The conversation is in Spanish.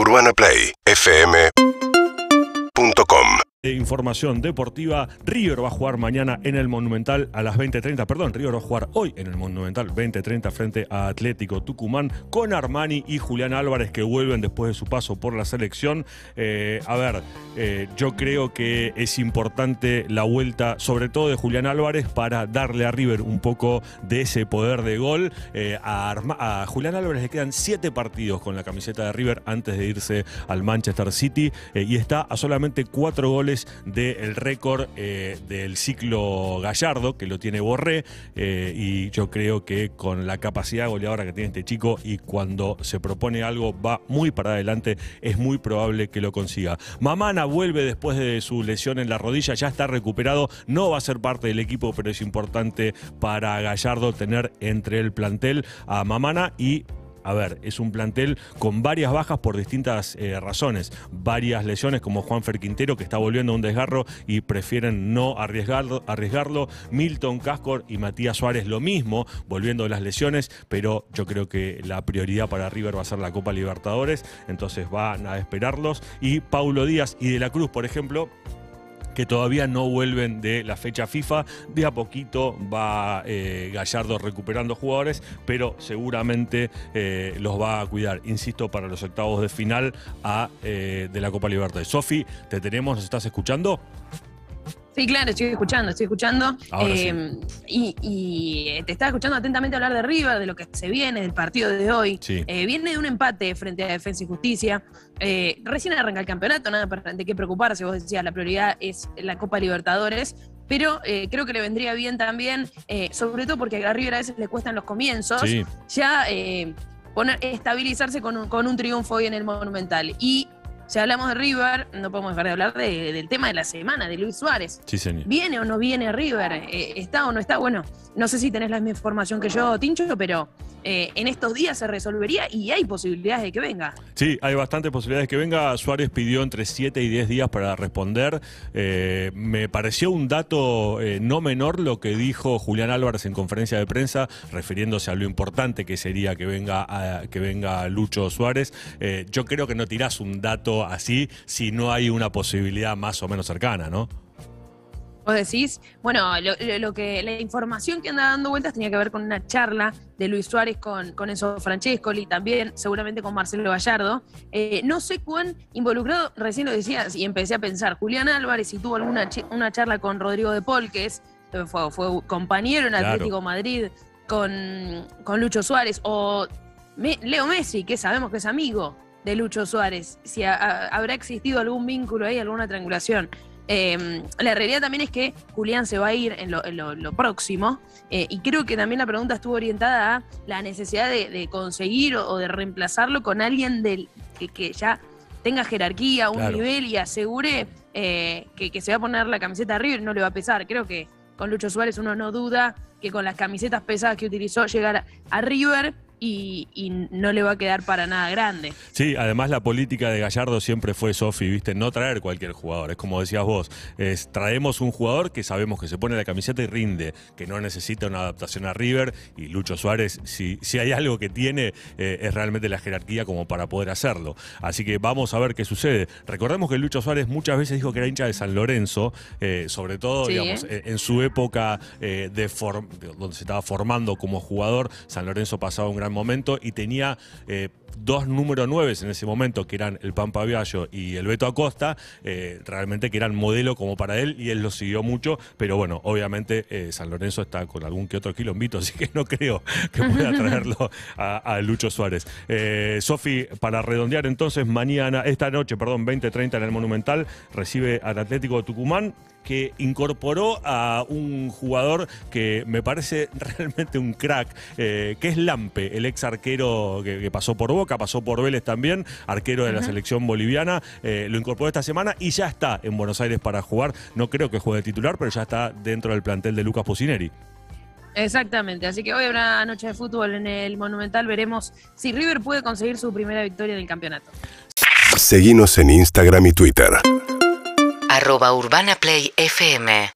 UrbanaPlayFM.com de información deportiva. River va a jugar mañana en el Monumental a las 20.30. Perdón, River va a jugar hoy en el Monumental 20.30 frente a Atlético Tucumán con Armani y Julián Álvarez que vuelven después de su paso por la selección. Eh, a ver, eh, yo creo que es importante la vuelta, sobre todo de Julián Álvarez, para darle a River un poco de ese poder de gol. Eh, a, a, Julián Álvarez le quedan siete partidos con la camiseta de River antes de irse al Manchester City y está a solamente cuatro goles del récord eh, del ciclo Gallardo, que lo tiene Borré, eh, y yo creo que con la capacidad goleadora que tiene este chico y cuando se propone algo va muy para adelante, es muy probable que lo consiga. Mamana vuelve después de su lesión en la rodilla, ya está recuperado, no va a ser parte del equipo, pero es importante para Gallardo tener entre el plantel a Mamana y a ver, es un plantel con varias bajas por distintas eh, razones. Varias lesiones como Juan Quintero que está volviendo a un desgarro y prefieren no arriesgarlo. Milton Cascor y Matías Suárez lo mismo, volviendo de las lesiones, pero yo creo que la prioridad para River va a ser la Copa Libertadores, entonces van a esperarlos. Y Paulo Díaz y De la Cruz, por ejemplo, que todavía no vuelven de la fecha FIFA. De a poquito va eh, Gallardo recuperando jugadores, pero seguramente eh, los va a cuidar, insisto, para los octavos de final a, eh, de la Copa Libertadores. Sofi, te tenemos, ¿nos estás escuchando? Sí, claro, estoy escuchando, estoy escuchando. Eh, y, te estaba escuchando atentamente hablar de River, de lo que se viene, del partido de hoy. Eh, viene de un empate frente a Defensa y Justicia. Eh, recién arranca el campeonato, nada de qué preocuparse. Vos decías, la prioridad es la Copa Libertadores. Pero creo que le vendría bien también, sobre todo porque a River a veces le cuestan los comienzos, ya poner, estabilizarse con un, con un triunfo hoy en el Monumental. Y si hablamos de River, no podemos dejar de hablar del tema de la semana, de Luis Suárez. Sí, señor. ¿Viene o no viene River? Eh, ¿Está o no está? Bueno, no sé si tenés la misma información que yo, Tincho, pero eh, en estos días se resolvería y hay posibilidades de que venga. Sí, hay bastantes posibilidades de que venga. Suárez pidió entre 7 y 10 días para responder. Eh, me pareció un dato eh, no menor lo que dijo Julián Álvarez en conferencia de prensa, refiriéndose a lo importante que sería que venga, que venga Lucho Suárez. yo creo que no tirás un dato así si no hay una posibilidad más o menos cercana, ¿no? Vos decís, bueno, lo, que la información que anda dando vueltas tenía que ver con una charla de Luis Suárez con, con Enzo Francescoli, también seguramente con Marcelo Gallardo. Eh, no sé cuán involucrado, recién lo decías y empecé a pensar, Julián Álvarez, si tuvo alguna una charla con Rodrigo de Paul, que es, fue, fue compañero en Atlético Madrid con, con Lucho Suárez, o Leo Messi, que sabemos que es amigo de Lucho Suárez, si habrá existido algún vínculo ahí, alguna triangulación. Em, la realidad también es que Julián se va a ir en lo, próximo eh, y creo que también la pregunta estuvo orientada a la necesidad de, conseguir o, de reemplazarlo con alguien del, que, ya tenga jerarquía, un nivel y asegure eh, que, se va a poner la camiseta a River y no le va a pesar. Creo que con Lucho Suárez uno no duda que con las camisetas pesadas que utilizó llegar a River y, no le va a quedar para nada grande. Sí, además la política de Gallardo siempre fue, Sofi, ¿viste? No traer cualquier jugador. Es como decías vos, es, traemos un jugador que sabemos que se pone la camiseta y rinde, que no necesita una adaptación a River. Y Lucho Suárez, si, si hay algo que tiene, eh, es realmente la jerarquía como para poder hacerlo. Así que vamos a ver qué sucede. Recordemos que Lucho Suárez muchas veces dijo que era hincha de San Lorenzo, eh, sobre todo, digamos, eh, en su época de donde se estaba formando como jugador. San Lorenzo pasaba un gran momento y tenía eh, dos número 9 en ese momento, que eran el Pampa Viallo y el Beto Acosta, eh, realmente que eran modelo como para él y él lo siguió mucho, pero bueno, obviamente eh, San Lorenzo está con algún que otro quilombito, así que no creo que pueda traerlo a, Lucho Suárez. Sofi, para redondear entonces, mañana, esta noche, perdón, 20-30 en el Monumental, recibe al Atlético de Tucumán que incorporó a un jugador que me parece realmente un crack, eh, que es Lampe, el ex arquero que, pasó por Boca, pasó por Vélez también, arquero de la selección boliviana. Eh, lo incorporó esta semana y ya está en Buenos Aires para jugar. No creo que juegue titular, pero ya está dentro del plantel de Lucas Pusineri. Exactamente, así que hoy habrá noche de fútbol en el Monumental, veremos si River puede conseguir su primera victoria en el campeonato. Seguimos en Instagram y Twitter arroba Urbana Play FM